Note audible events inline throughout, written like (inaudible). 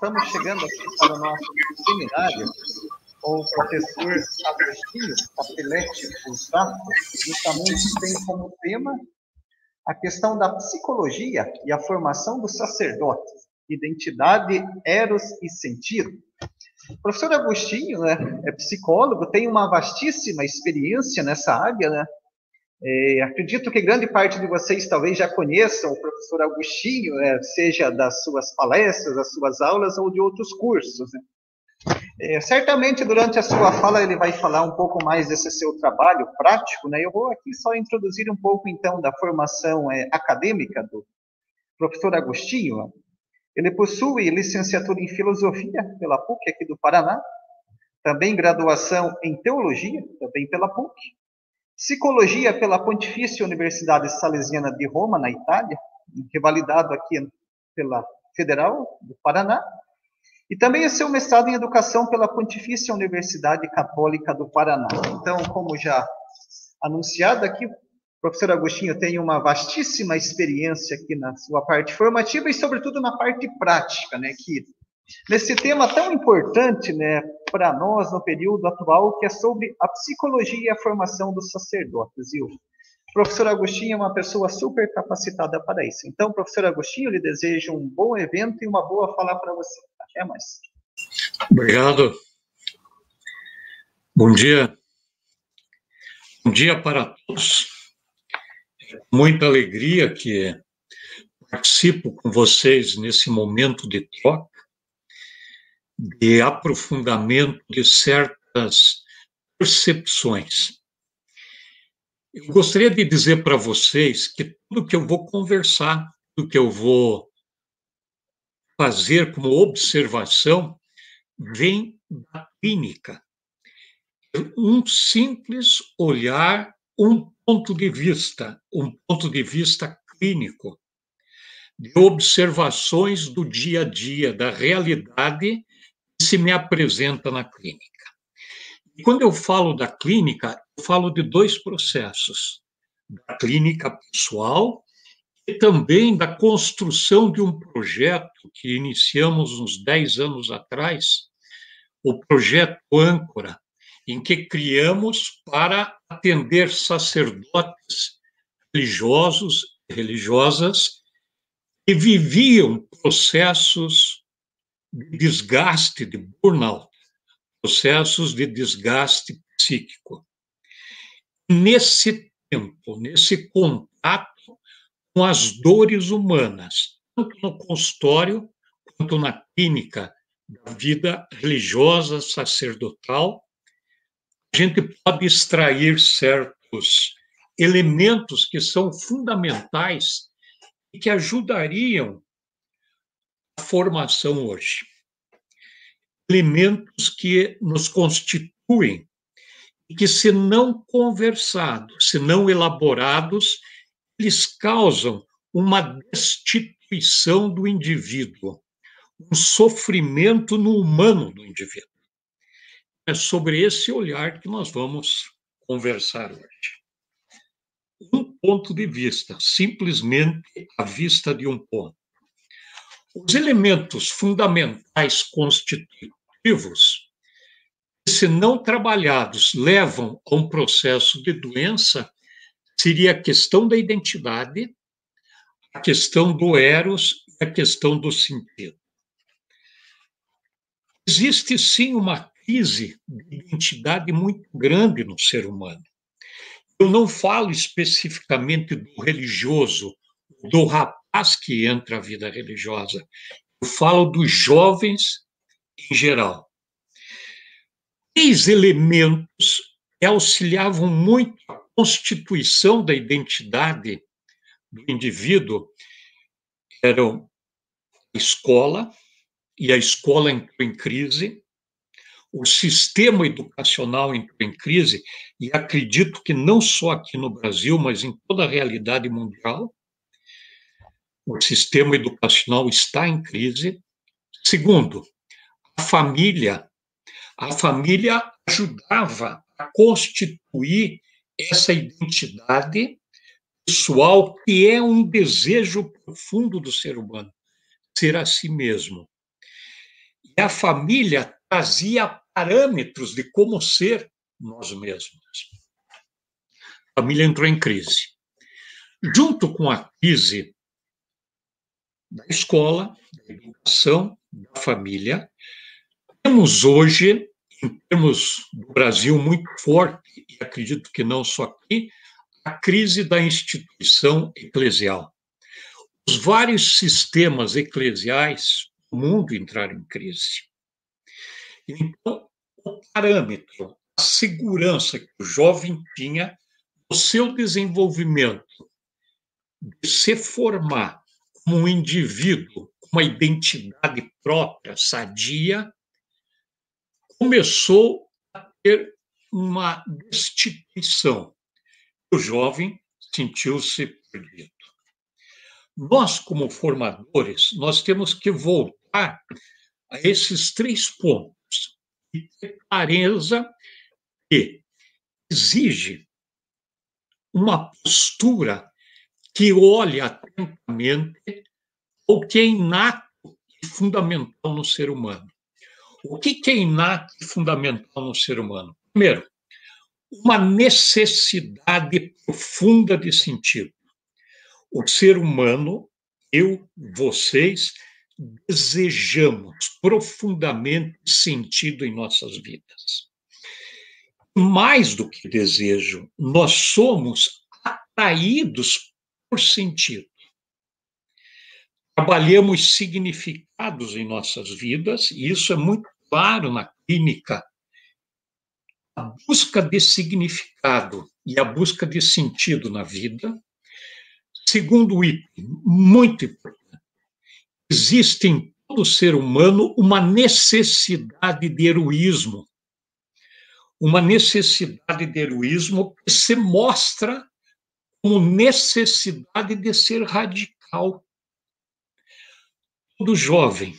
estamos chegando aqui para o nosso seminário com o professor Agostinho Capelletti Usato, justamente tem como tema a questão da psicologia e a formação do sacerdote, identidade, eros e sentido. O professor Agostinho né, é psicólogo, tem uma vastíssima experiência nessa área, né? É, acredito que grande parte de vocês talvez já conheçam o professor Agostinho, né, seja das suas palestras, das suas aulas ou de outros cursos. Né? É, certamente durante a sua fala ele vai falar um pouco mais desse seu trabalho prático, né? Eu vou aqui só introduzir um pouco então da formação é, acadêmica do professor Agostinho. Ele possui licenciatura em filosofia pela PUC aqui do Paraná, também graduação em teologia, também pela PUC, psicologia pela Pontifícia Universidade Salesiana de Roma, na Itália, revalidado aqui pela Federal do Paraná, e também o seu mestrado em educação pela Pontifícia Universidade Católica do Paraná. Então, como já anunciado aqui, o professor Agostinho tem uma vastíssima experiência aqui na sua parte formativa e, sobretudo, na parte prática, né, que nesse tema tão importante, né, para nós no período atual, que é sobre a psicologia e a formação dos sacerdotes. E o professor Agostinho é uma pessoa super capacitada para isso. Então, professor Agostinho, lhe desejo um bom evento e uma boa fala para você. Até mais. Obrigado. Bom dia. Bom dia para todos. Muita alegria que participo com vocês nesse momento de troca, de aprofundamento de certas percepções. Eu gostaria de dizer para vocês que tudo que eu vou conversar, tudo que eu vou fazer como observação vem da clínica. Um simples olhar, um ponto de vista, um ponto de vista clínico, de observações do dia a dia, da realidade se me apresenta na clínica. E quando eu falo da clínica, eu falo de dois processos: da clínica pessoal e também da construção de um projeto que iniciamos uns 10 anos atrás, o projeto Âncora, em que criamos para atender sacerdotes religiosos e religiosas que viviam processos de desgaste, de burnout, processos de desgaste psíquico. Nesse tempo, nesse contato com as dores humanas, tanto no consultório quanto na clínica da vida religiosa, sacerdotal. A gente pode extrair certos elementos que são fundamentais e que ajudariam formação hoje. Elementos que nos constituem e que, se não conversados, se não elaborados, eles causam uma destituição do indivíduo, um sofrimento no humano do indivíduo. É sobre esse olhar que nós vamos conversar hoje. Um ponto de vista, simplesmente a vista de um ponto. Os elementos fundamentais constitutivos, se não trabalhados, levam a um processo de doença seria a questão da identidade, a questão do eros e a questão do sentido. Existe sim uma crise de identidade muito grande no ser humano. Eu não falo especificamente do religioso, do rapaz que entra à vida religiosa. Eu falo dos jovens em geral. Três elementos que auxiliavam muito a constituição da identidade do indivíduo eram a escola, e a escola entrou em crise, o sistema educacional entrou em crise, e acredito que não só aqui no Brasil, mas em toda a realidade mundial, o sistema educacional está em crise. Segundo, a família. A família ajudava a constituir essa identidade pessoal que é um desejo profundo do ser humano, ser a si mesmo. E a família trazia parâmetros de como ser nós mesmos. A família entrou em crise. Junto com a crise da escola, da educação, da família, temos hoje, em termos do Brasil, muito forte, e acredito que não só aqui, a crise da instituição eclesial. Os vários sistemas eclesiais do mundo entraram em crise. Então, o parâmetro, a segurança que o jovem tinha no seu desenvolvimento de se formar como um indivíduo uma identidade própria, sadia, começou a ter uma destituição. O jovem sentiu-se perdido. Nós, como formadores, nós temos que voltar a esses três pontos e ter clareza que exige uma postura que olhe atentamente o que é inato e fundamental no ser humano. O que é inato e fundamental no ser humano? Primeiro, uma necessidade profunda de sentido. O ser humano, eu, vocês, desejamos profundamente sentido em nossas vidas. Mais do que desejo, nós somos atraídos sentido. Trabalhamos significados em nossas vidas, e isso é muito claro na clínica. A busca de significado e a busca de sentido na vida. Segundo item, muito importante, existe em todo ser humano uma necessidade de heroísmo. Uma necessidade de heroísmo que se mostra como necessidade de ser radical. Todo jovem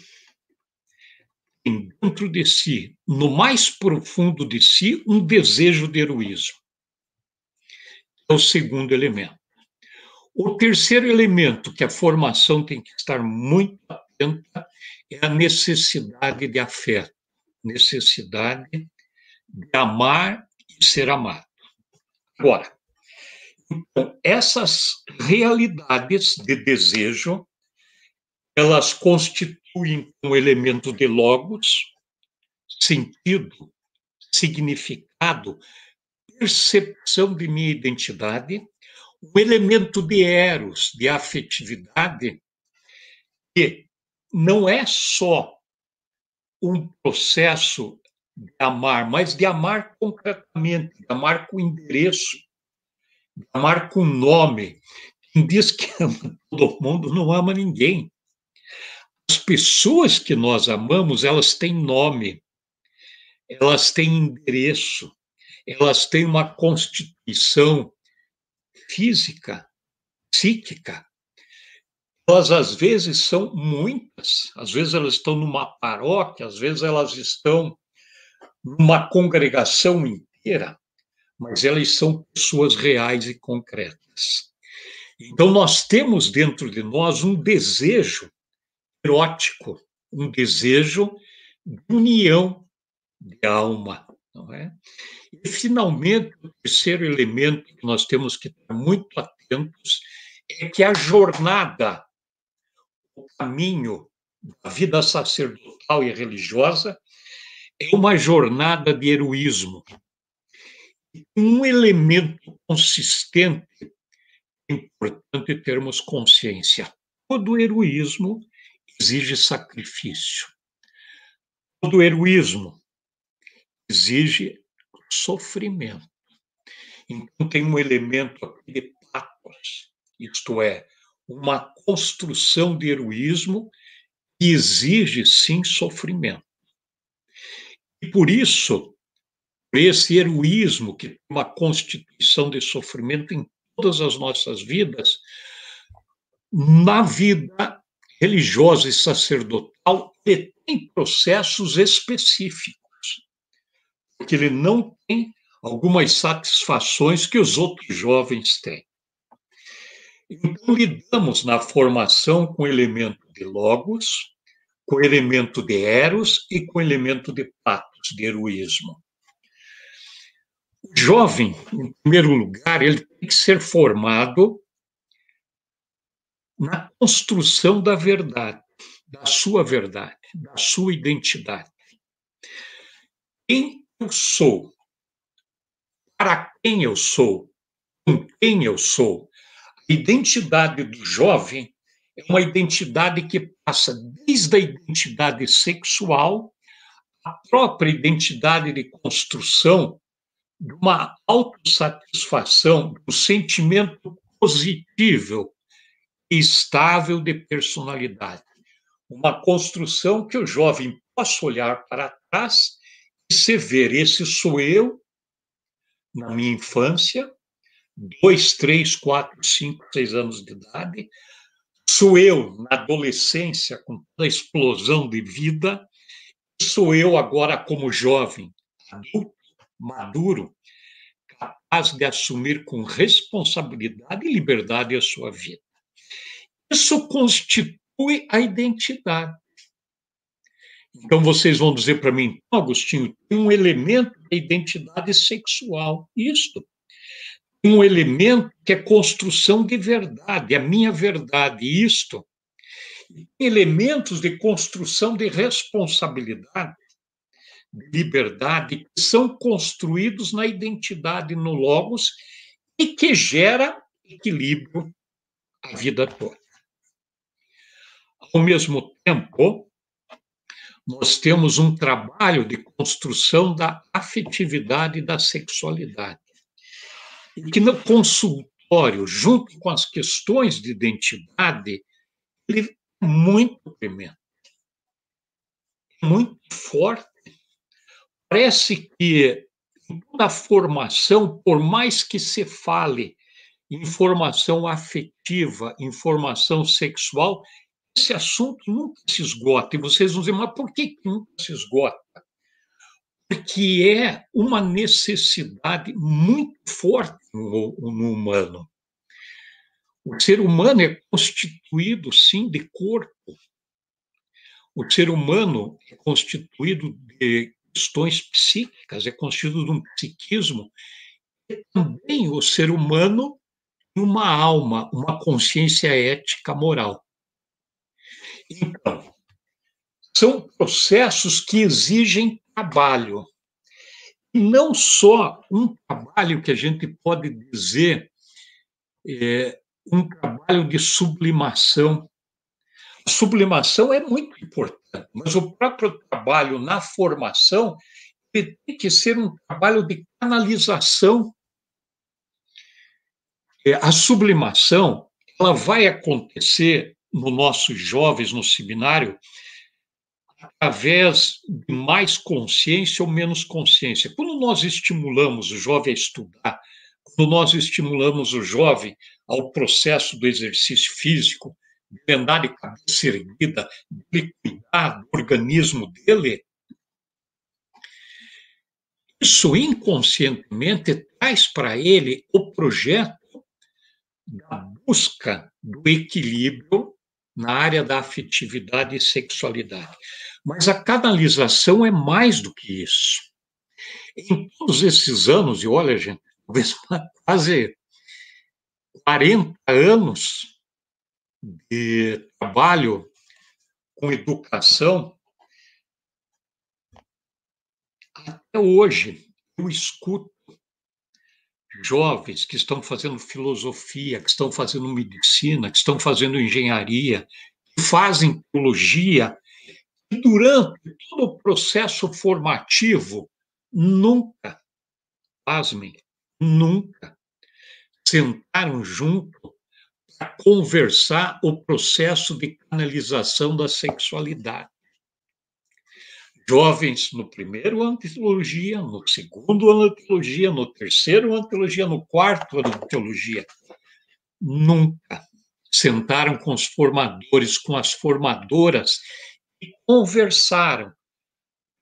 tem dentro de si, no mais profundo de si, um desejo de heroísmo. É o segundo elemento. O terceiro elemento que a formação tem que estar muito atenta é a necessidade de afeto, necessidade de amar e ser amado. Agora, então, essas realidades de desejo, elas constituem um elemento de logos, sentido, significado, percepção de minha identidade, um elemento de eros, de afetividade, que não é só um processo de amar, mas de amar concretamente, de amar com endereço, amar com nome. Quem diz que (laughs) ama todo mundo não ama ninguém. As pessoas que nós amamos, elas têm nome, elas têm endereço, elas têm uma constituição física, psíquica. Elas, às vezes, são muitas, às vezes, elas estão numa paróquia, às vezes, elas estão numa congregação inteira, mas elas são pessoas reais e concretas. Então, nós temos dentro de nós um desejo erótico, um desejo de união de alma, não é? E, finalmente, o terceiro elemento que nós temos que estar muito atentos é que a jornada, o caminho da vida sacerdotal e religiosa é uma jornada de heroísmo. Um elemento consistente é importante termos consciência. Todo heroísmo exige sacrifício. Todo heroísmo exige sofrimento. Então, tem um elemento aqui de patos, isto é, uma construção de heroísmo que exige, sim, sofrimento. E por isso, esse heroísmo que tem uma constituição de sofrimento em todas as nossas vidas, na vida religiosa e sacerdotal, ele tem processos específicos que ele não tem algumas satisfações que os outros jovens têm. Então, lidamos na formação com o elemento de logos, com o elemento de Eros e com o elemento de Patos, de heroísmo. Jovem, em primeiro lugar, ele tem que ser formado na construção da verdade, da sua verdade, da sua identidade. Quem eu sou? Para quem eu sou? Com quem eu sou? A identidade do jovem é uma identidade que passa desde a identidade sexual, a própria identidade de construção de uma autossatisfação, do sentimento positivo e estável de personalidade. Uma construção que o jovem possa olhar para trás e se ver: esse sou eu na minha infância, dois, três, quatro, cinco, seis anos de idade, sou eu na adolescência, com toda a explosão de vida, sou eu agora como jovem, adulto, maduro, capaz de assumir com responsabilidade e liberdade a sua vida. Isso constitui a identidade. Então vocês vão dizer para mim, Agostinho, tem um elemento da identidade sexual. Isto. Tem um elemento que é construção de verdade, a minha verdade, isto. Elementos de construção de responsabilidade liberdade que são construídos na identidade no Logos e que gera equilíbrio a vida toda. Ao mesmo tempo, nós temos um trabalho de construção da afetividade e da sexualidade. E que no consultório, junto com as questões de identidade, ele é muito premente, muito forte Parece que em toda a formação, por mais que se fale informação afetiva, informação sexual, esse assunto nunca se esgota. E vocês vão dizer, mas por que nunca se esgota? Porque é uma necessidade muito forte no, no humano. O ser humano é constituído, sim, de corpo. O ser humano é constituído de questões psíquicas, é constituído de um psiquismo, e também o ser humano tem uma alma, uma consciência ética moral. Então, são processos que exigem trabalho. E não só um trabalho que a gente pode dizer é, um trabalho de sublimação. A sublimação é muito importante mas o próprio trabalho na formação tem que ser um trabalho de canalização. É, a sublimação ela vai acontecer nos nossos jovens no seminário através de mais consciência ou menos consciência. Quando nós estimulamos o jovem a estudar, quando nós estimulamos o jovem ao processo do exercício físico, de andar de cabeça erguida, de cuidar do organismo dele, isso inconscientemente traz para ele o projeto da busca do equilíbrio na área da afetividade e sexualidade. Mas a canalização é mais do que isso. Em todos esses anos, e olha, gente, (laughs) talvez quase 40 anos de trabalho com educação, até hoje eu escuto jovens que estão fazendo filosofia, que estão fazendo medicina, que estão fazendo engenharia, que fazem teologia, e durante todo o processo formativo, nunca, pasmem, nunca sentaram junto conversar o processo de canalização da sexualidade. Jovens no primeiro ano de teologia, no segundo ano de teologia, no terceiro ano de teologia, no quarto ano de teologia, nunca sentaram com os formadores, com as formadoras e conversaram,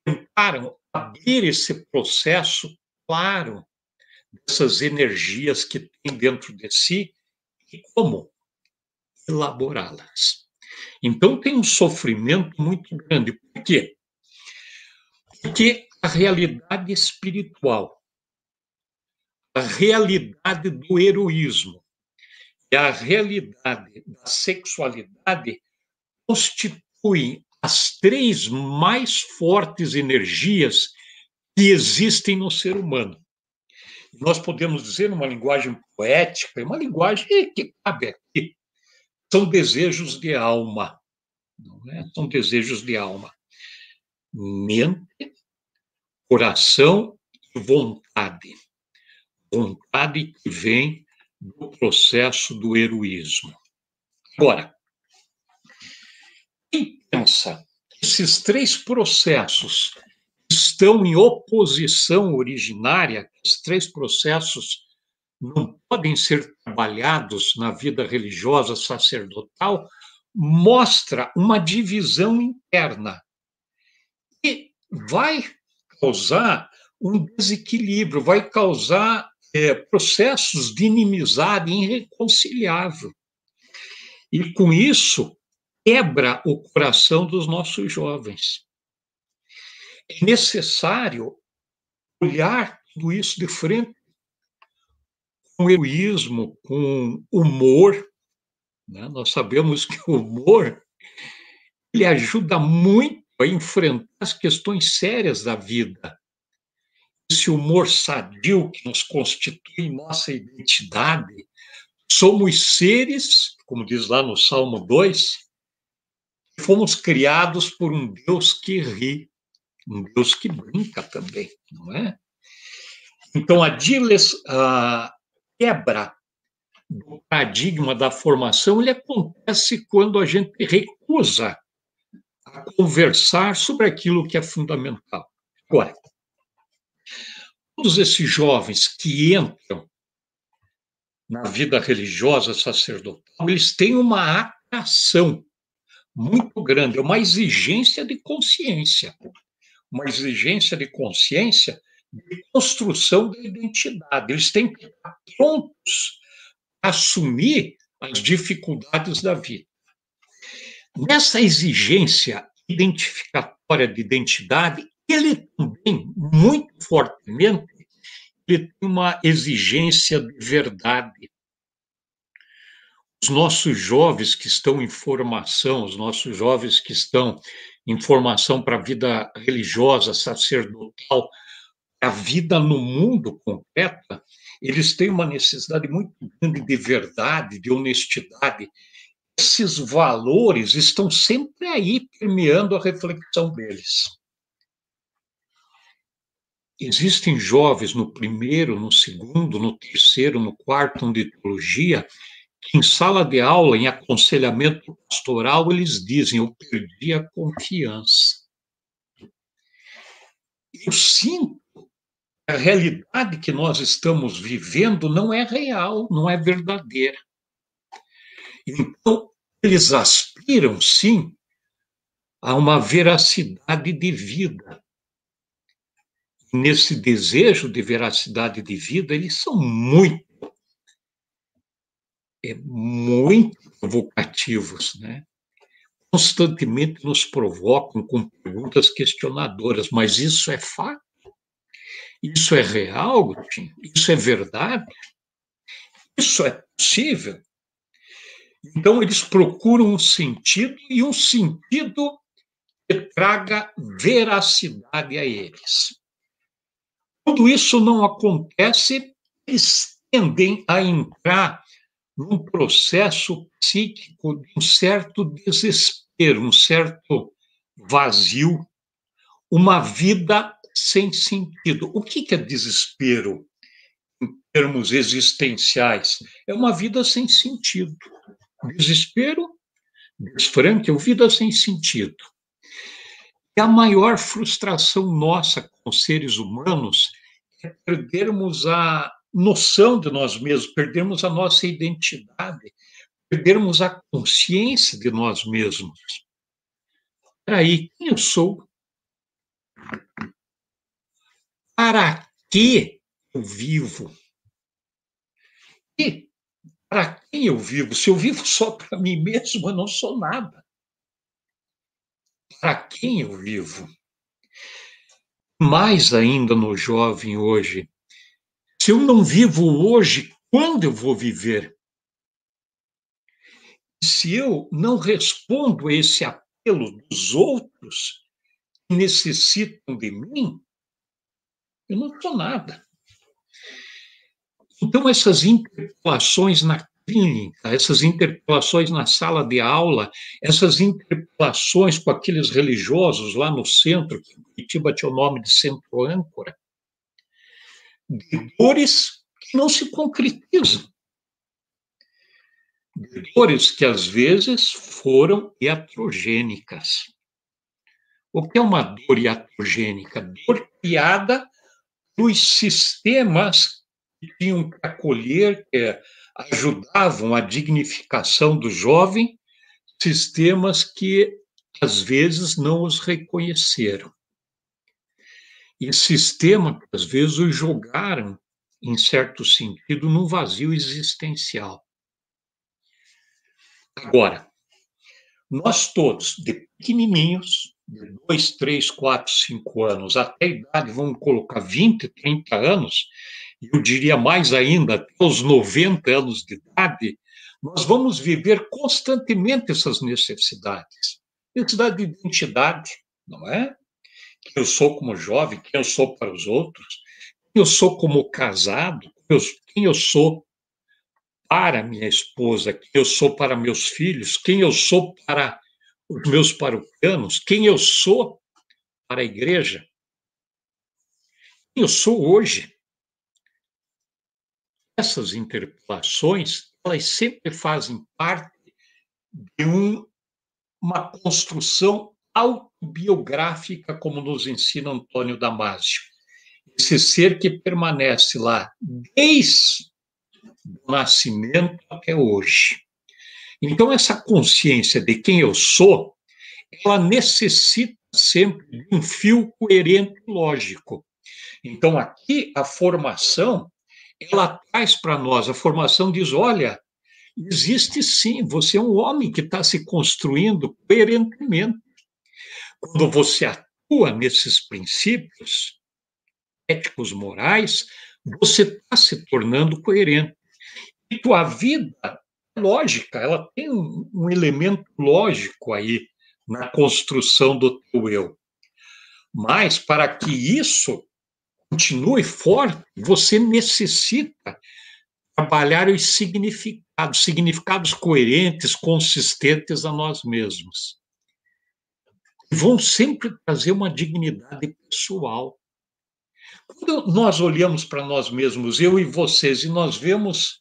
tentaram abrir esse processo claro dessas energias que tem dentro de si e como elaborá-las. Então tem um sofrimento muito grande. Por quê? Porque a realidade espiritual, a realidade do heroísmo e a realidade da sexualidade constituem as três mais fortes energias que existem no ser humano. Nós podemos dizer, numa linguagem poética, uma linguagem que cabe aqui, são desejos de alma. Não é? São desejos de alma. Mente, coração e vontade. Vontade que vem do processo do heroísmo. Agora, quem pensa que esses três processos estão em oposição originária, esses três processos não podem ser trabalhados na vida religiosa sacerdotal, mostra uma divisão interna e vai causar um desequilíbrio, vai causar é, processos de inimizade irreconciliável. E com isso, quebra o coração dos nossos jovens. É necessário olhar tudo isso de frente com heroísmo, com humor. Né? Nós sabemos que o humor ele ajuda muito a enfrentar as questões sérias da vida. Esse humor sadio que nos constitui nossa identidade. Somos seres, como diz lá no Salmo 2, fomos criados por um Deus que ri, um Deus que brinca também, não é? Então, a, diles, quebra do paradigma da formação ele acontece quando a gente recusa a conversar sobre aquilo que é fundamental. Agora, todos esses jovens que entram na vida religiosa sacerdotal, eles têm uma atração muito grande, é uma exigência de consciência, uma exigência de consciência de construção da identidade. Eles têm que estar prontos a assumir as dificuldades da vida. Nessa exigência identificatória de identidade, ele também, muito fortemente, ele tem uma exigência de verdade. Os nossos jovens que estão em formação, os nossos jovens que estão em formação para a vida religiosa, sacerdotal, a vida no mundo concreta, eles têm uma necessidade muito grande de verdade, de honestidade. Esses valores estão sempre aí permeando a reflexão deles. Existem jovens no primeiro, no segundo, no terceiro, no quarto ano de teologia, que em sala de aula, em aconselhamento pastoral, eles dizem: Eu perdi a confiança. Eu sinto a realidade que nós estamos vivendo não é real, não é verdadeira. Então, eles aspiram, sim, a uma veracidade de vida. Nesse desejo de veracidade de vida, eles são muito, muito provocativos, né? Constantemente nos provocam com perguntas questionadoras, mas isso é fato? Isso é real, Isso é verdade? Isso é possível? Então, eles procuram um sentido e um sentido que traga veracidade a eles. Quando isso não acontece, eles tendem a entrar num processo psíquico de um certo desespero, um certo vazio, uma vida sem sentido. O que é desespero em termos existenciais? É uma vida sem sentido. Desespero, desfranque, é uma vida sem sentido. E a maior frustração nossa como seres humanos é perdermos a noção de nós mesmos, perdermos a nossa identidade, perdermos a consciência de nós mesmos. Aí, quem eu sou? para que eu vivo? E para quem eu vivo? Se eu vivo só para mim mesmo, eu não sou nada. para quem eu vivo. Mais ainda no jovem hoje. Se eu não vivo hoje, quando eu vou viver? Se eu não respondo a esse apelo dos outros que necessitam de mim, eu não sou nada. Então, essas interpelações na clínica, essas interpelações na sala de aula, essas interpelações com aqueles religiosos lá no centro, que em Curitiba tinha o nome de centro âncora, de dores que não se concretizam. De dores que às vezes foram iatrogênicas. O que é uma dor iatrogênica? Dor criada dos sistemas que tinham que acolher, que ajudavam a dignificação do jovem, sistemas que às vezes não os reconheceram. E sistema que às vezes os jogaram, em certo sentido, num vazio existencial. Agora, nós todos, de pequenininhos, de 2, 3, 4, 5 anos, até a idade, vamos colocar 20, 30 anos, eu diria mais ainda, até os 90 anos de idade, nós vamos viver constantemente essas necessidades. Necessidade de identidade, não é? Quem eu sou como jovem, quem eu sou para os outros, quem eu sou como casado, quem eu sou para minha esposa, quem eu sou para meus filhos, quem eu sou para os meus paroquianos, quem eu sou para a igreja, quem eu sou hoje? Essas interpelações, elas sempre fazem parte de um, uma construção autobiográfica, como nos ensina Antônio Damásio. Esse ser que permanece lá desde o nascimento até hoje. Então, essa consciência de quem eu sou, ela necessita sempre de um fio coerente e lógico. Então, aqui, a formação ela traz para nós a formação, diz: olha, existe sim, você é um homem que está se construindo coerentemente. Quando você atua nesses princípios éticos, morais, você está se tornando coerente. E tua vida lógica, ela tem um elemento lógico aí na construção do teu eu. Mas para que isso continue forte, você necessita trabalhar os significados, significados coerentes, consistentes a nós mesmos. Vão sempre trazer uma dignidade pessoal. Quando nós olhamos para nós mesmos, eu e vocês, e nós vemos,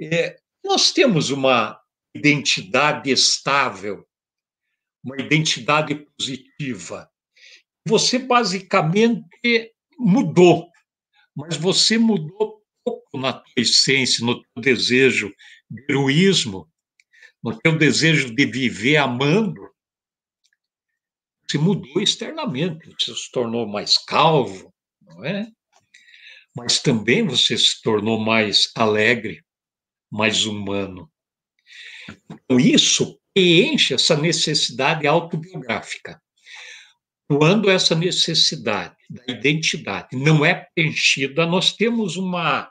é, nós temos uma identidade estável, uma identidade positiva. Você basicamente mudou, mas você mudou pouco na tua essência, no teu desejo de heroísmo, no teu desejo de viver amando. Você mudou externamente, você se tornou mais calvo, não é? Mas também você se tornou mais alegre, mais humano. Então, isso preenche essa necessidade autobiográfica. Quando essa necessidade da identidade não é preenchida, nós temos uma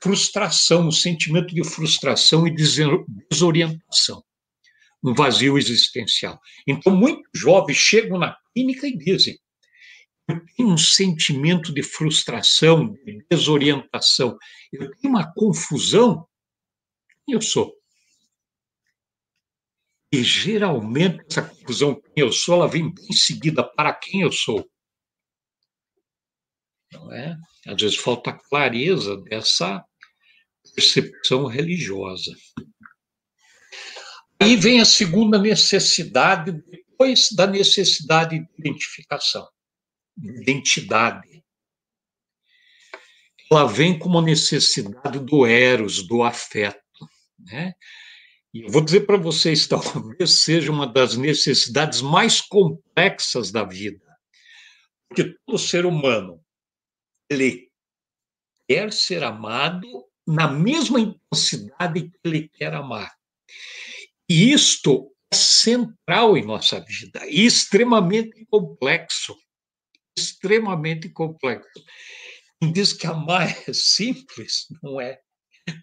frustração, um sentimento de frustração e desorientação, um vazio existencial. Então, muitos jovens chegam na clínica e dizem: eu tenho um sentimento de frustração, de desorientação, eu tenho uma confusão. Eu sou. E geralmente essa confusão quem eu sou, ela vem bem seguida para quem eu sou. Não é? Às vezes falta clareza dessa percepção religiosa. Aí vem a segunda necessidade, depois da necessidade de identificação, de identidade. Ela vem como necessidade do eros, do afeto. Né? E eu vou dizer para vocês, (laughs) talvez seja uma das necessidades mais complexas da vida. Porque todo ser humano, ele quer ser amado na mesma intensidade que ele quer amar. E isto central em nossa vida e extremamente complexo. Extremamente complexo. Diz que amar é (laughs) simples, não é?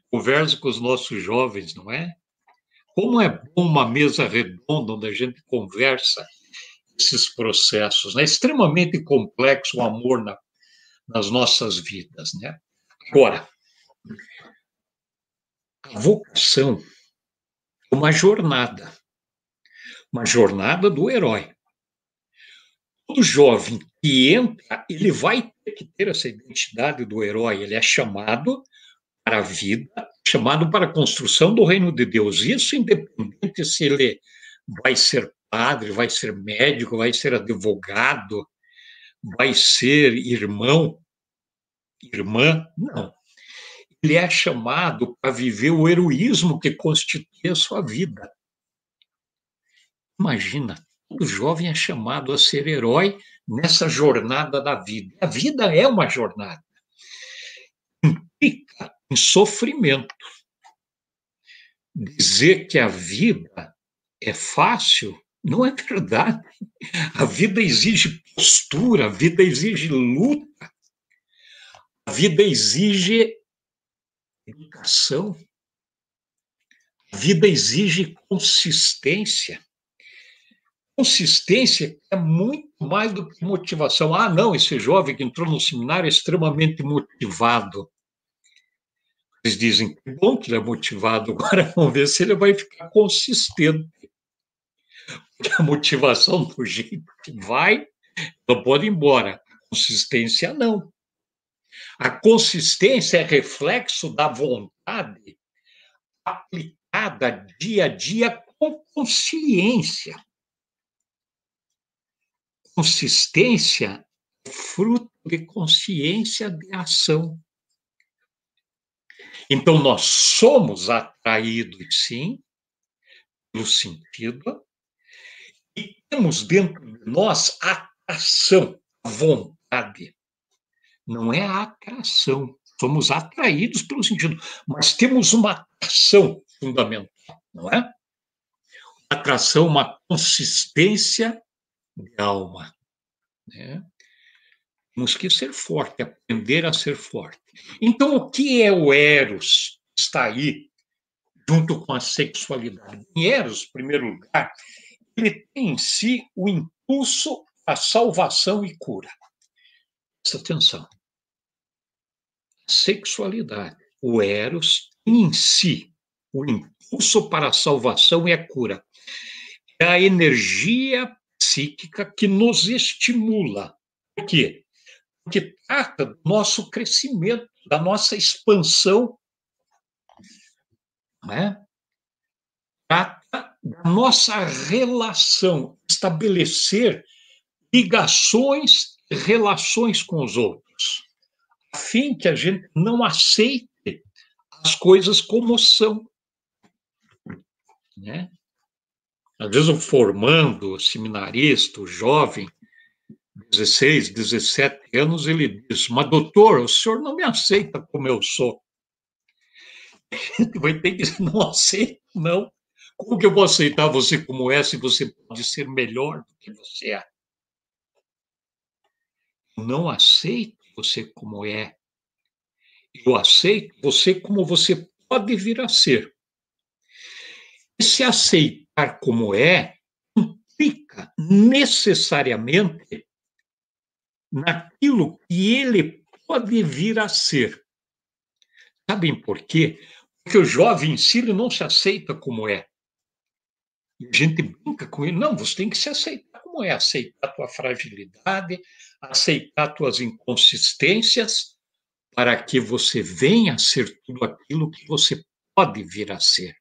Converso com os nossos jovens, não é? Como é bom uma mesa redonda onde a gente conversa esses processos, né? É extremamente complexo o amor na, nas nossas vidas, né? Agora, a vocação é uma jornada, uma jornada do herói. Todo jovem que entra, ele vai ter que ter essa identidade do herói, ele é chamado para a vida, chamado para a construção do reino de Deus. Isso independente se ele vai ser padre, vai ser médico, vai ser advogado, vai ser irmão, irmã, não. Ele é chamado para viver o heroísmo que constitui a sua vida. Imagina, todo jovem é chamado a ser herói nessa jornada da vida. A vida é uma jornada. Implica em sofrimento. Dizer que a vida é fácil não é verdade. A vida exige postura, a vida exige luta, a vida exige educação, a vida exige consistência. Consistência é muito mais do que motivação. Ah, não, esse jovem que entrou no seminário é extremamente motivado. Eles dizem que bom que ele é motivado, (laughs) agora vamos ver se ele vai ficar consistente. Porque a motivação do jeito que vai, ela pode ir embora. Consistência não. A consistência é reflexo da vontade aplicada dia a dia com consciência. Consistência é fruto de consciência de ação. Então, nós somos atraídos, sim, no sentido, e temos dentro de nós a atração, a vontade. Não é a atração, somos atraídos pelo sentido, mas temos uma atração fundamental, não é? Atração, uma consistência de alma. Né? Temos que ser forte, aprender a ser forte. Então, o que é o Eros? Está aí, junto com a sexualidade. Em Eros, em primeiro lugar, ele tem em si o impulso à salvação e cura. Presta atenção. Sexualidade, o Eros, em si, o impulso para a salvação e a cura. É a energia psíquica que nos estimula. Por quê? Porque trata do nosso crescimento, da nossa expansão. Né? Trata da nossa relação, estabelecer ligações, relações com os outros, fim que a gente não aceite as coisas como são. Né? Às vezes o formando, o seminarista, o jovem, 16, 17 anos, ele diz, mas doutor, o senhor não me aceita como eu sou. (laughs) Vai ter que dizer, não aceito, não. Como que eu vou aceitar você como é se você pode ser melhor do que você é? Não aceito você como é. Eu aceito você como você pode vir a ser. Esse aceitar como é implica necessariamente naquilo que ele pode vir a ser. Sabem por quê? Porque o jovem em si não se aceita como é. E a gente brinca com ele. Não, você tem que se aceitar como é, aceitar tua fragilidade, aceitar tuas inconsistências, para que você venha a ser tudo aquilo que você pode vir a ser.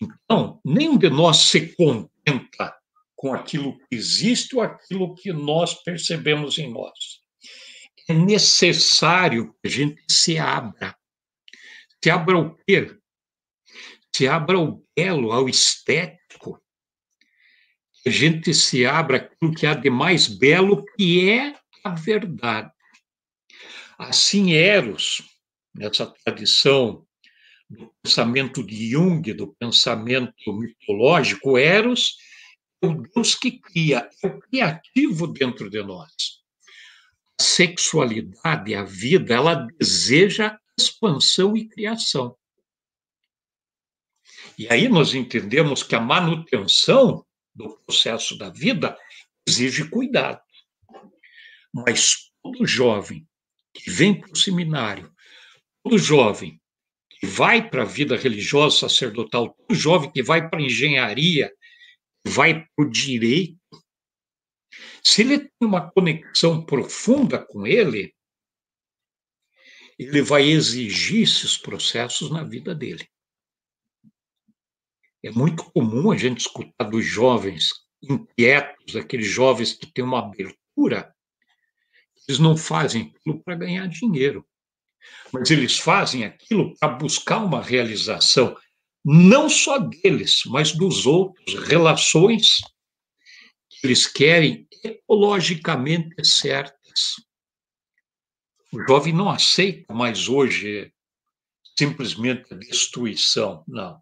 Então, nenhum de nós se contenta com aquilo que existe ou aquilo que nós percebemos em nós. É necessário que a gente se abra. Se abra o quê? Se abra ao belo, ao estético. A gente se abra aquilo que há de mais belo, que é a verdade. Assim, Eros, nessa tradição do pensamento de Jung, do pensamento mitológico, Eros é o Deus que cria, é o criativo dentro de nós. A sexualidade, a vida, ela deseja expansão e criação. E aí nós entendemos que a manutenção do processo da vida exige cuidado. Mas todo jovem que vem para o seminário, todo jovem que vai para a vida religiosa, sacerdotal, todo jovem que vai para a engenharia, vai para o direito, se ele tem uma conexão profunda com ele, ele vai exigir esses processos na vida dele. É muito comum a gente escutar dos jovens inquietos, aqueles jovens que têm uma abertura, eles não fazem aquilo para ganhar dinheiro, mas eles fazem aquilo para buscar uma realização, não só deles, mas dos outros, relações que eles querem ecologicamente certas. O jovem não aceita mais hoje simplesmente a destruição, não.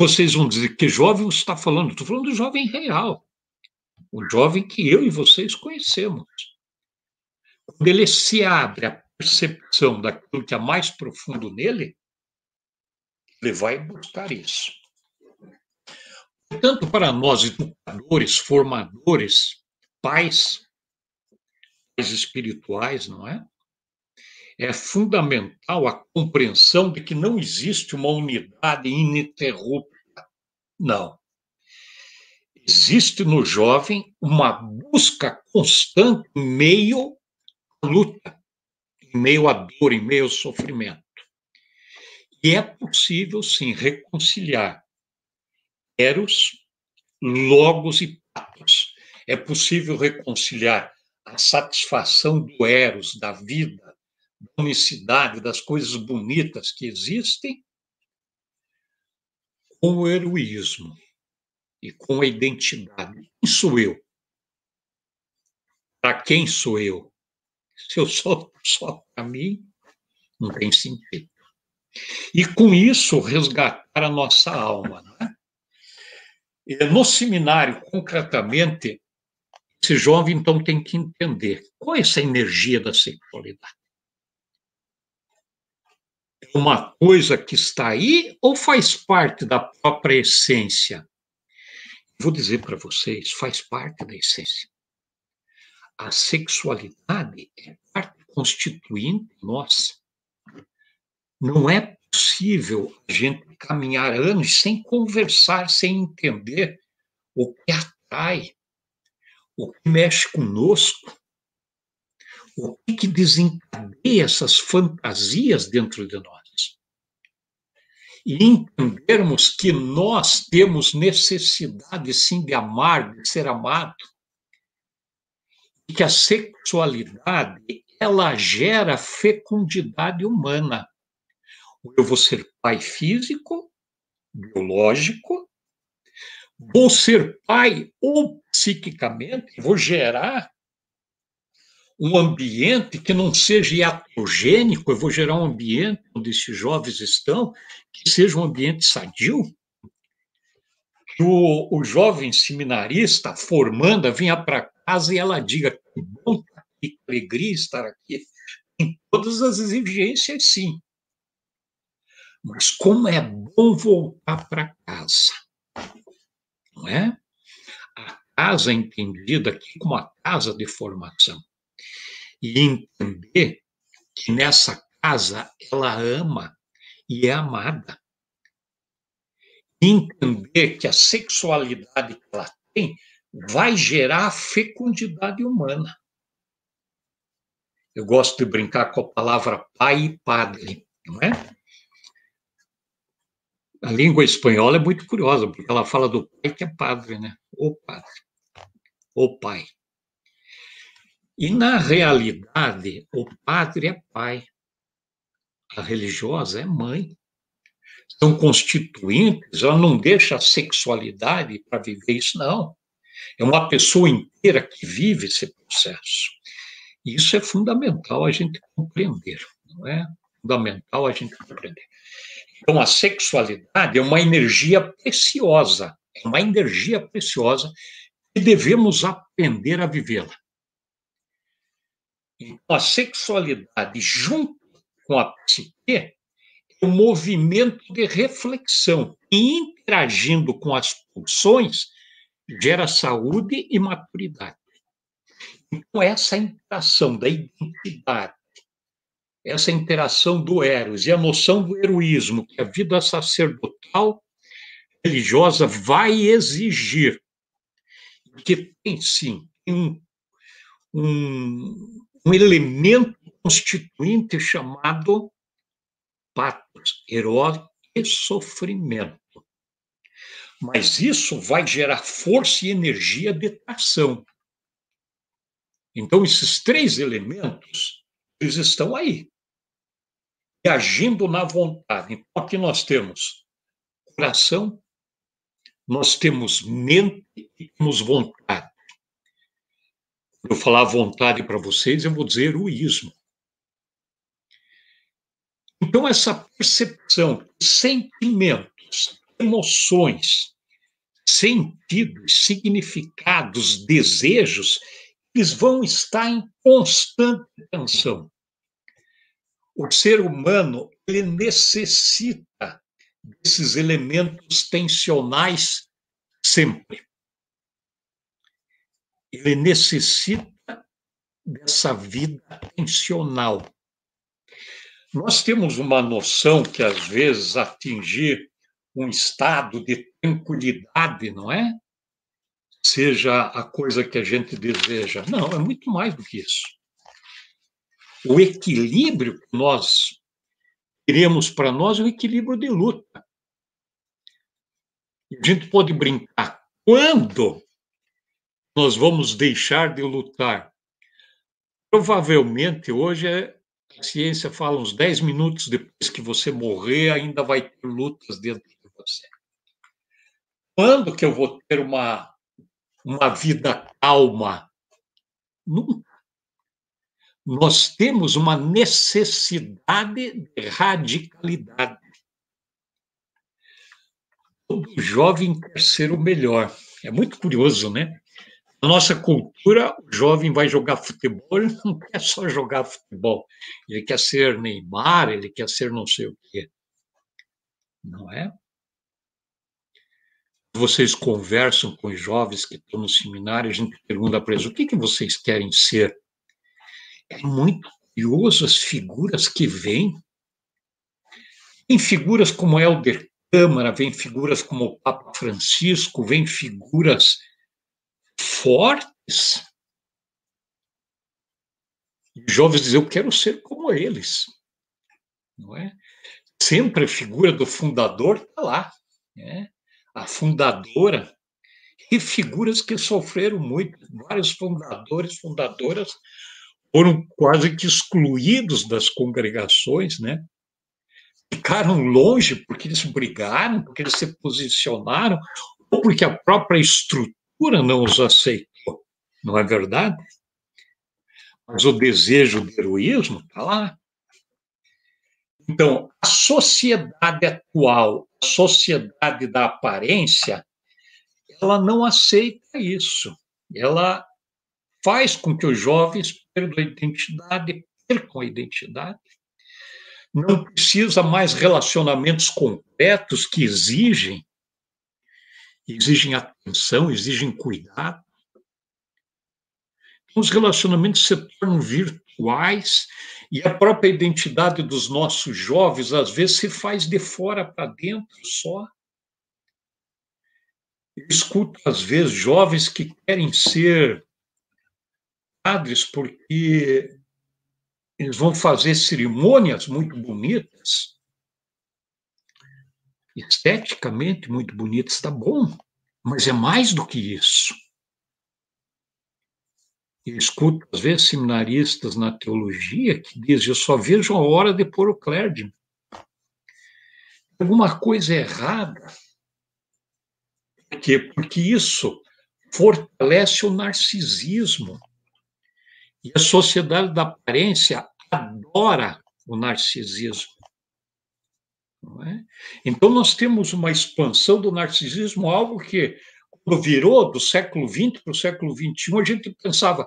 Vocês vão dizer que jovem você está falando? Estou falando do jovem real. O jovem que eu e vocês conhecemos. Quando ele se abre à percepção daquilo que é mais profundo nele, ele vai buscar isso. Tanto para nós, educadores, formadores, pais, pais espirituais, não é? É fundamental a compreensão de que não existe uma unidade ininterrupta. Não. Existe no jovem uma busca constante em meio à luta, em meio à dor, em meio ao sofrimento. E é possível, sim, reconciliar eros, logos e patos. É possível reconciliar a satisfação do eros, da vida, da unicidade, das coisas bonitas que existem, com o heroísmo e com a identidade. Quem sou eu? Para quem sou eu? Se eu sou (laughs) só para mim, não tem sentido. E com isso, resgatar a nossa alma. Né? No seminário, concretamente, esse jovem então tem que entender qual é essa energia da sexualidade uma coisa que está aí ou faz parte da própria essência? Vou dizer para vocês, faz parte da essência. A sexualidade é parte constituinte nossa. Não é possível a gente caminhar anos sem conversar, sem entender o que atrai, o que mexe conosco, o que desencadeia essas fantasias dentro de nós. E entendermos que nós temos necessidade, sim, de amar, de ser amado, e que a sexualidade, ela gera fecundidade humana. Eu vou ser pai físico, biológico, vou ser pai ou psiquicamente, vou gerar um ambiente que não seja iatrogênico, eu vou gerar um ambiente onde esses jovens estão, que seja um ambiente sadio. Que o, o jovem seminarista, formanda, venha para casa e ela diga que bom estar aqui, que alegria estar aqui. Em todas as exigências, sim. Mas como é bom voltar para casa, não é? A casa entendida aqui como a casa de formação e entender que nessa casa ela ama e é amada. entender que a sexualidade que ela tem vai gerar a fecundidade humana. Eu gosto de brincar com a palavra pai e padre, não é? A língua espanhola é muito curiosa, porque ela fala do pai que é padre, né? O padre, o pai. E, na realidade, o padre é pai, a religiosa é mãe. São constituintes, ela não deixa a sexualidade para viver isso, não. É uma pessoa inteira que vive esse processo. E isso é fundamental a gente compreender, não é? fundamental a gente aprender. Então, a sexualidade é uma energia preciosa, é uma energia preciosa e devemos aprender a vivê-la. A sexualidade, junto com a psique, é um movimento de reflexão e interagindo com as pulsões gera saúde e maturidade. Então, essa interação da identidade, essa interação do Eros e a noção do heroísmo que a vida sacerdotal religiosa vai exigir, que tem sim um, um, um elemento constituinte chamado patos, herói e sofrimento. Mas isso vai gerar força e energia de ação. Então, esses três elementos, eles estão aí, agindo na vontade. Então, aqui nós temos coração, nós temos mente e temos vontade. Eu falar vontade para vocês, eu vou dizer heroísmo. Então, essa percepção, sentimentos, emoções, sentidos, significados, desejos, eles vão estar em constante tensão. O ser humano ele necessita desses elementos tensionais sempre. Ele necessita dessa vida tensional. Nós temos uma noção que, às vezes, atingir um estado de tranquilidade, não é? Seja a coisa que a gente deseja. Não, é muito mais do que isso. O equilíbrio que nós queremos para nós é o equilíbrio de luta. A gente pode brincar. Quando nós vamos deixar de lutar? Provavelmente hoje é a ciência fala uns 10 minutos depois que você morrer, ainda vai ter lutas dentro de você. Quando que eu vou ter uma, uma vida calma? Nunca. Nós temos uma necessidade de radicalidade. Todo jovem quer ser o melhor. É muito curioso, né? Na nossa cultura, o jovem vai jogar futebol, ele (laughs) não quer só jogar futebol, ele quer ser Neymar, ele quer ser não sei o quê. Não é? Vocês conversam com os jovens que estão no seminário, a gente pergunta para eles: o que, que vocês querem ser? É muito curioso as figuras que vêm. Tem figuras como Helder Câmara, vem figuras como o Papa Francisco, vem figuras fortes. Jovens dizem, eu quero ser como eles. Não é? Sempre a figura do fundador está lá. Né? A fundadora e figuras que sofreram muito. Vários fundadores, fundadoras foram quase que excluídos das congregações, né? Ficaram longe porque eles brigaram, porque eles se posicionaram, ou porque a própria estrutura cultura não os aceitou, não é verdade? Mas o desejo de heroísmo está lá. Então, a sociedade atual, a sociedade da aparência, ela não aceita isso. Ela faz com que os jovens percam a identidade, percam a identidade. Não precisa mais relacionamentos concretos que exigem exigem atenção, exigem cuidado. Então, os relacionamentos se tornam virtuais e a própria identidade dos nossos jovens, às vezes, se faz de fora para dentro só. Eu escuto, às vezes, jovens que querem ser padres porque eles vão fazer cerimônias muito bonitas esteticamente muito bonito, está bom, mas é mais do que isso. Eu escuto, às vezes, seminaristas na teologia que dizem: Eu só vejo a hora de pôr o clérdigo. Alguma coisa errada. Por quê? Porque isso fortalece o narcisismo. E a sociedade da aparência adora o narcisismo. É? Então, nós temos uma expansão do narcisismo, algo que, quando virou do século XX para o século XXI, a gente pensava,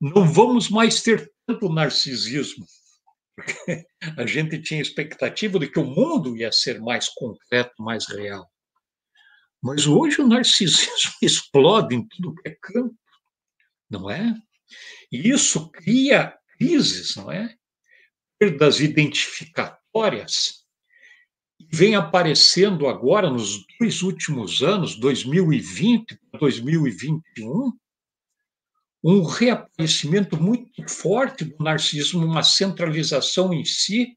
não vamos mais ter tanto narcisismo. (laughs) Porque a gente tinha expectativa de que o mundo ia ser mais concreto, mais real. Mas hoje o narcisismo (laughs) explode em tudo que é campo, não é? E isso cria crises, não é? Perdas identificatórias. Vem aparecendo agora, nos dois últimos anos, 2020 e 2021, um reaparecimento muito forte do narcisismo, uma centralização em si.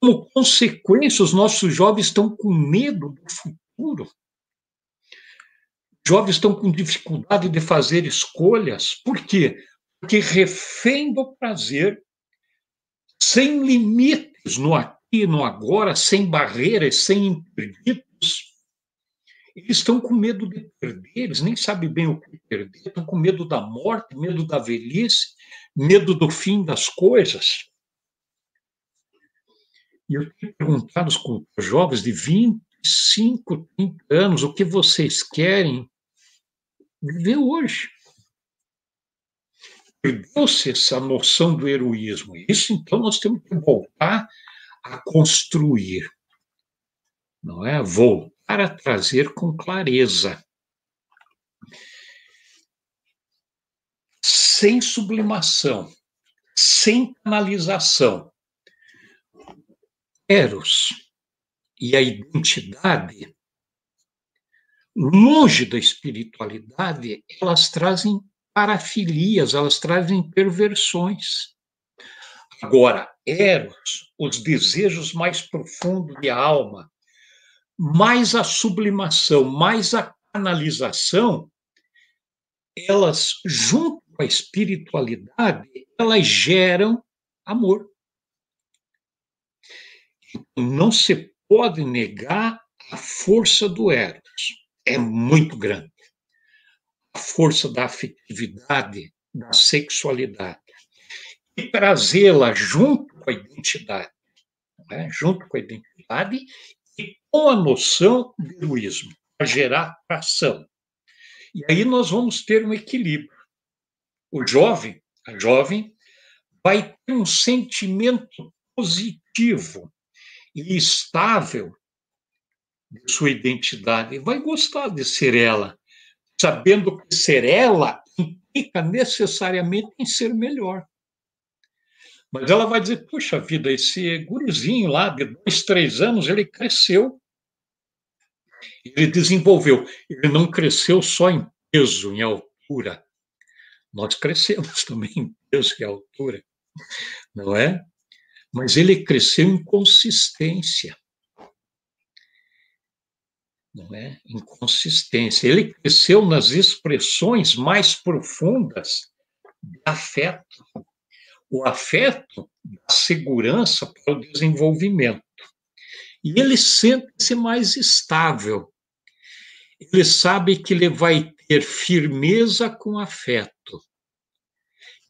Como consequência, os nossos jovens estão com medo do futuro jovens estão com dificuldade de fazer escolhas. Por quê? Porque refém do prazer, sem limites no aqui e no agora, sem barreiras, sem interditos, eles estão com medo de perder, eles nem sabem bem o que perder, estão com medo da morte, medo da velhice, medo do fim das coisas. E eu tenho perguntado aos jovens de 25, 30 anos o que vocês querem viver hoje. Perdeu-se essa noção do heroísmo. Isso, então, nós temos que voltar a construir, não é? Voltar a trazer com clareza. Sem sublimação, sem canalização. Eros e a identidade longe da espiritualidade, elas trazem parafilias, elas trazem perversões. Agora, Eros, os desejos mais profundos de alma, mais a sublimação, mais a canalização, elas, junto com a espiritualidade, elas geram amor. Não se pode negar a força do Eros é muito grande. A força da afetividade, da sexualidade. E trazê-la junto com a identidade, né? junto com a identidade e com a noção de heroísmo, para gerar ação. E aí nós vamos ter um equilíbrio. O jovem, a jovem, vai ter um sentimento positivo e estável de sua identidade, vai gostar de ser ela, sabendo que ser ela implica necessariamente em ser melhor. Mas ela vai dizer: puxa vida, esse gurizinho lá de dois, três anos, ele cresceu. Ele desenvolveu. Ele não cresceu só em peso, em altura. Nós crescemos (laughs) também em peso e altura, não é? Mas ele cresceu em consistência não é? inconsistência. Ele cresceu nas expressões mais profundas de afeto. O afeto da segurança para o desenvolvimento. E ele sente-se mais estável. Ele sabe que ele vai ter firmeza com afeto.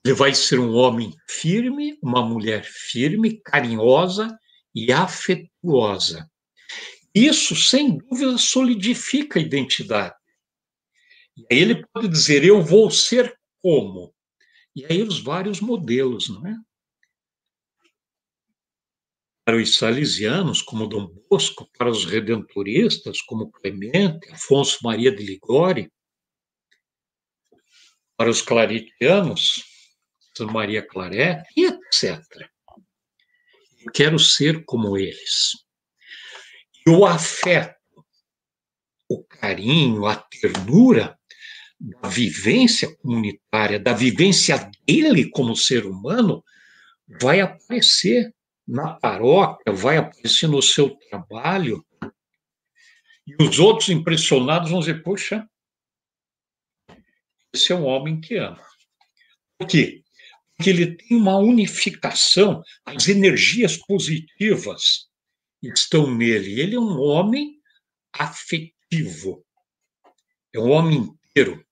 Ele vai ser um homem firme, uma mulher firme, carinhosa e afetuosa. Isso, sem dúvida, solidifica a identidade. E ele pode dizer: eu vou ser como? E aí os vários modelos, não é? Para os salesianos, como Dom Bosco, para os redentoristas, como Clemente, Afonso Maria de Ligori, para os claretianos, Maria Claret, e etc. Eu quero ser como eles. E o afeto, o carinho, a ternura da vivência comunitária, da vivência dele como ser humano, vai aparecer na paróquia, vai aparecer no seu trabalho. E os outros impressionados vão dizer: Poxa, esse é um homem que ama. Por quê? Porque ele tem uma unificação, as energias positivas estão nele. Ele é um homem afetivo, é um homem inteiro.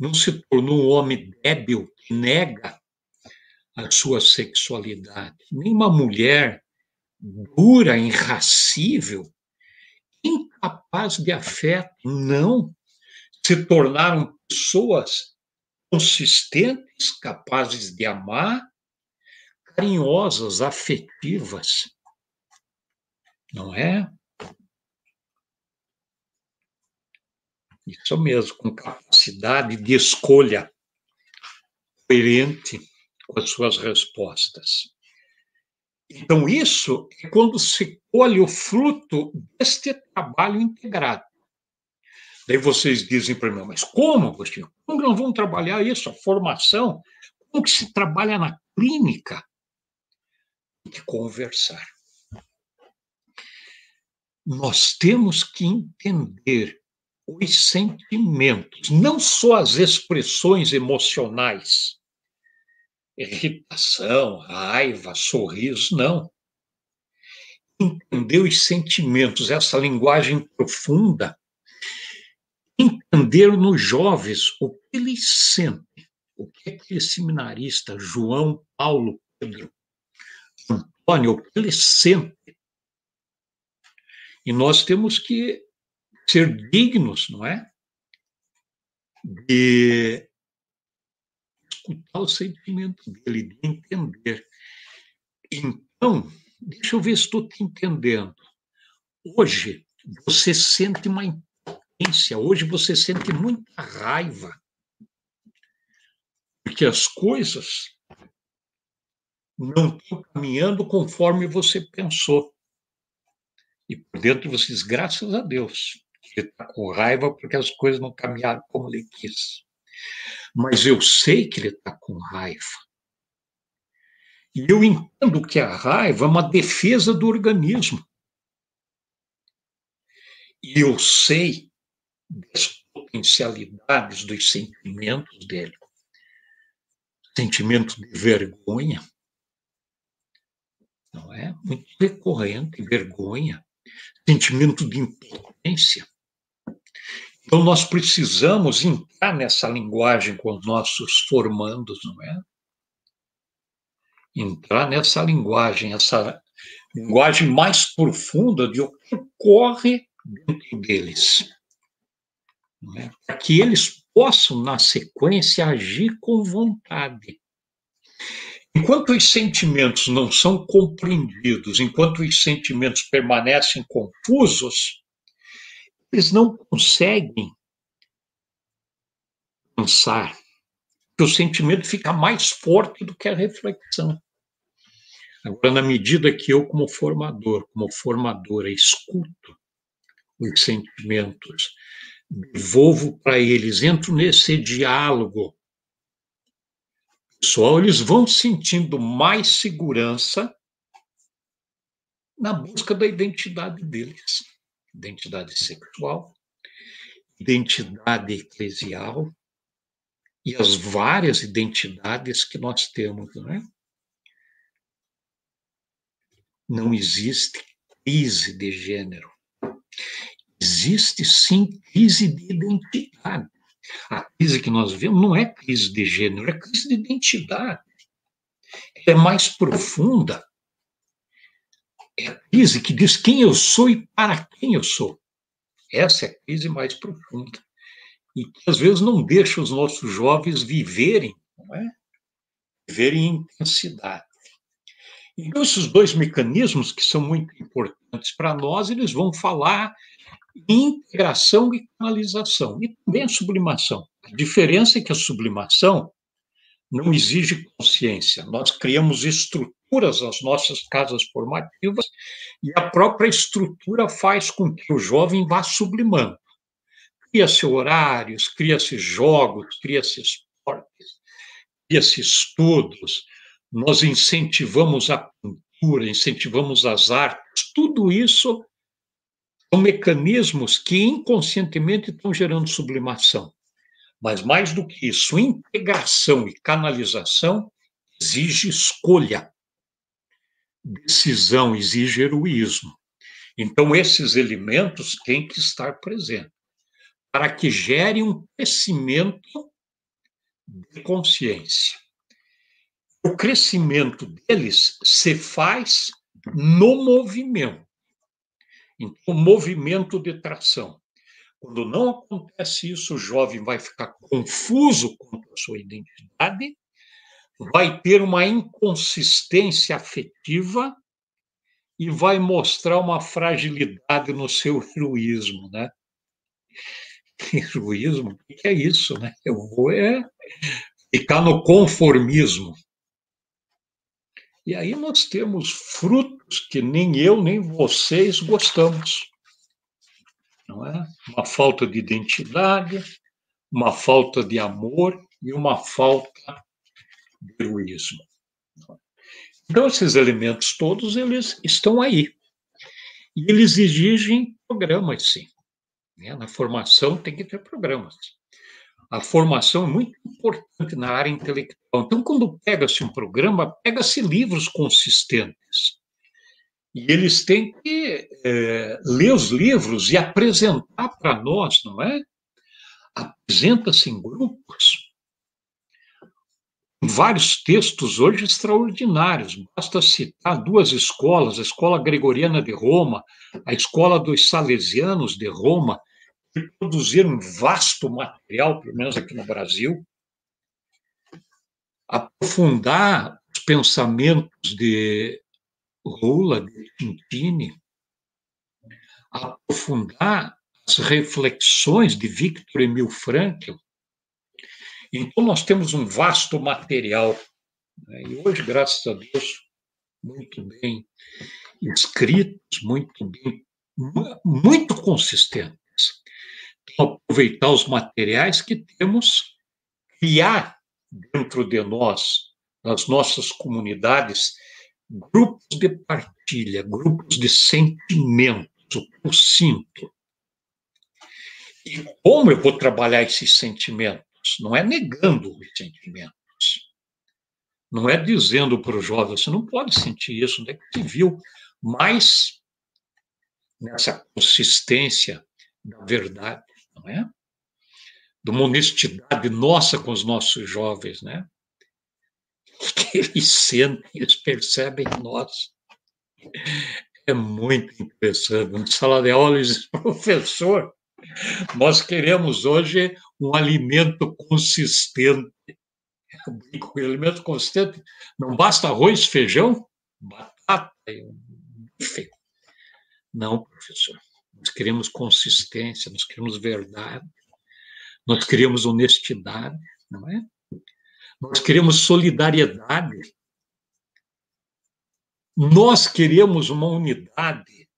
Não se tornou um homem débil que nega a sua sexualidade. Nenhuma mulher dura, irracível, incapaz de afeto, não. Se tornaram pessoas consistentes, capazes de amar, carinhosas, afetivas. Não é? Isso mesmo, com capacidade de escolha coerente com as suas respostas. Então, isso é quando se colhe o fruto deste trabalho integrado. Daí vocês dizem para mim, mas como, Agostinho? Como nós vamos trabalhar isso, a formação? Como que se trabalha na clínica? Tem que conversar. Nós temos que entender os sentimentos, não só as expressões emocionais, irritação, raiva, sorriso, não. Entender os sentimentos, essa linguagem profunda, entender nos jovens o que eles sentem, o que aquele seminarista, João Paulo Pedro, Antônio, o que eles sentem. E nós temos que ser dignos, não é? De escutar o sentimento dele, de entender. Então, deixa eu ver se estou te entendendo. Hoje, você sente uma impotência, hoje você sente muita raiva, porque as coisas não estão caminhando conforme você pensou. E por dentro você diz, graças a Deus, ele está com raiva porque as coisas não caminharam como ele quis mas eu sei que ele está com raiva. E eu entendo que a raiva é uma defesa do organismo. E eu sei das potencialidades dos sentimentos dele. Sentimento de vergonha, não é? Muito recorrente, vergonha. Sentimento de impotência. Então, nós precisamos entrar nessa linguagem com os nossos formandos, não é? Entrar nessa linguagem, essa linguagem mais profunda de o que ocorre dentro deles. É? Para que eles possam, na sequência, agir com vontade. Enquanto os sentimentos não são compreendidos, enquanto os sentimentos permanecem confusos, eles não conseguem pensar, que o sentimento fica mais forte do que a reflexão. Agora, na medida que eu, como formador, como formadora, escuto os sentimentos, devolvo para eles, entro nesse diálogo, pessoal, eles vão sentindo mais segurança na busca da identidade deles identidade sexual, identidade eclesial e as várias identidades que nós temos, não é? Não existe crise de gênero. Existe sim crise de identidade. A crise que nós vemos não é crise de gênero, é crise de identidade. Ela é mais profunda é a crise que diz quem eu sou e para quem eu sou. Essa é a crise mais profunda. E que às vezes não deixa os nossos jovens viverem, não é? Viverem em intensidade. Então, esses dois mecanismos que são muito importantes para nós, eles vão falar em integração e canalização, e também a sublimação. A diferença é que a sublimação não exige consciência. Nós criamos estruturas nas nossas casas formativas e a própria estrutura faz com que o jovem vá sublimando. Cria-se horários, cria-se jogos, cria-se esportes, cria-se estudos, nós incentivamos a cultura, incentivamos as artes, tudo isso são mecanismos que inconscientemente estão gerando sublimação. Mas mais do que isso, integração e canalização exige escolha. Decisão exige heroísmo. Então, esses elementos têm que estar presentes para que gere um crescimento de consciência. o crescimento deles se faz no movimento. Então, movimento de tração. Quando não acontece isso, o jovem vai ficar confuso quanto à sua identidade, vai ter uma inconsistência afetiva e vai mostrar uma fragilidade no seu (laughs) heroísmo, né? Heroísmo, o que é isso, né? Eu vou é ficar no conformismo. E aí nós temos frutos que nem eu nem vocês gostamos. Não é? Uma falta de identidade, uma falta de amor e uma falta de heroísmo. Então esses elementos todos eles estão aí. E eles exigem programas, sim. Né? Na formação tem que ter programas a formação é muito importante na área intelectual. Então, quando pega-se um programa, pega-se livros consistentes. E eles têm que é, ler os livros e apresentar para nós, não é? Apresenta-se em grupos. Vários textos hoje extraordinários. Basta citar duas escolas: a Escola Gregoriana de Roma, a Escola dos Salesianos de Roma, que produziram um vasto material, pelo menos aqui no Brasil, aprofundar os pensamentos de Lula, de Tintini, aprofundar as reflexões de Victor Emil Frankl. Então, nós temos um vasto material. Né? E hoje, graças a Deus, muito bem escritos, muito bem, muito consistentes aproveitar os materiais que temos, criar dentro de nós, nas nossas comunidades, grupos de partilha, grupos de sentimentos, o que eu sinto. E como eu vou trabalhar esses sentimentos? Não é negando os sentimentos. Não é dizendo para o jovem, você não pode sentir isso, onde é que se viu? Mas nessa consistência da verdade não é? De uma honestidade nossa com os nossos jovens, né? Que eles sentem, eles percebem em nós. É muito interessante. Na sala de aula, eles (laughs) professor, nós queremos hoje um alimento consistente. Com (laughs) alimento consistente, não basta arroz, feijão, batata e um bife. Não, professor nós queremos consistência, nós queremos verdade, nós queremos honestidade, não é? Nós queremos solidariedade. Nós queremos uma unidade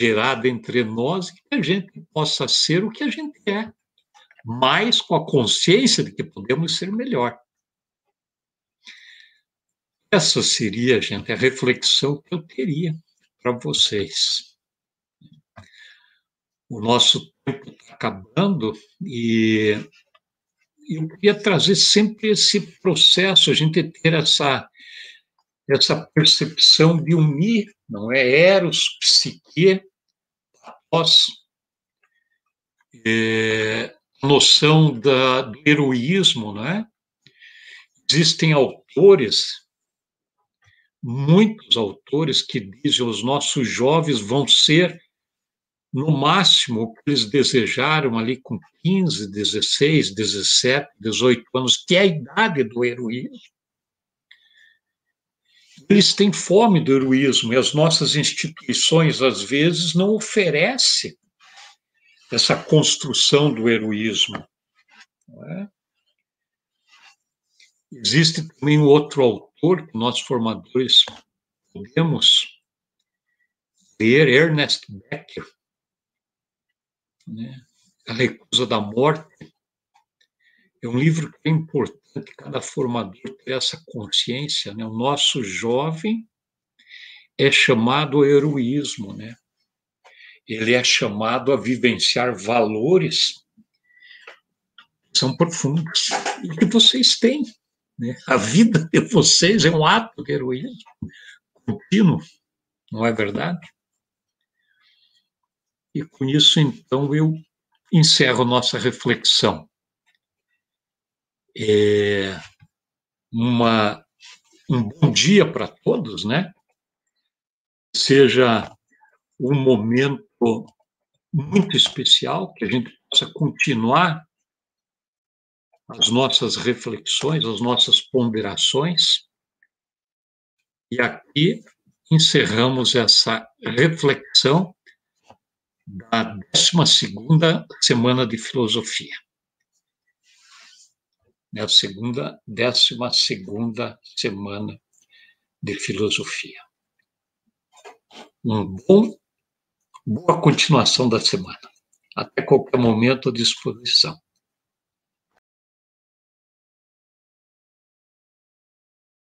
gerada entre nós que a gente possa ser o que a gente é, mas com a consciência de que podemos ser melhor. Essa seria, gente, a reflexão que eu teria para vocês o nosso tempo está acabando e eu queria trazer sempre esse processo, a gente ter essa, essa percepção de unir, não é? Eros, psique, pós, é, noção da, do heroísmo, não é? Existem autores, muitos autores que dizem os nossos jovens vão ser no máximo, o que eles desejaram ali com 15, 16, 17, 18 anos, que é a idade do heroísmo. Eles têm fome do heroísmo e as nossas instituições, às vezes, não oferecem essa construção do heroísmo. É? Existe também um outro autor que nós formadores podemos ler, Ernest Becker, né? A Recusa da Morte. É um livro que é importante cada formador ter essa consciência. Né? O nosso jovem é chamado ao heroísmo, né? ele é chamado a vivenciar valores que são profundos e que vocês têm. Né? A vida de vocês é um ato de heroísmo contínuo, não é verdade? E com isso, então, eu encerro nossa reflexão. É, uma, um bom dia para todos, né? Seja um momento muito especial, que a gente possa continuar as nossas reflexões, as nossas ponderações. E aqui encerramos essa reflexão da 12 semana de filosofia. É a segunda, 12 semana de filosofia. Um bom, boa continuação da semana. Até qualquer momento à disposição.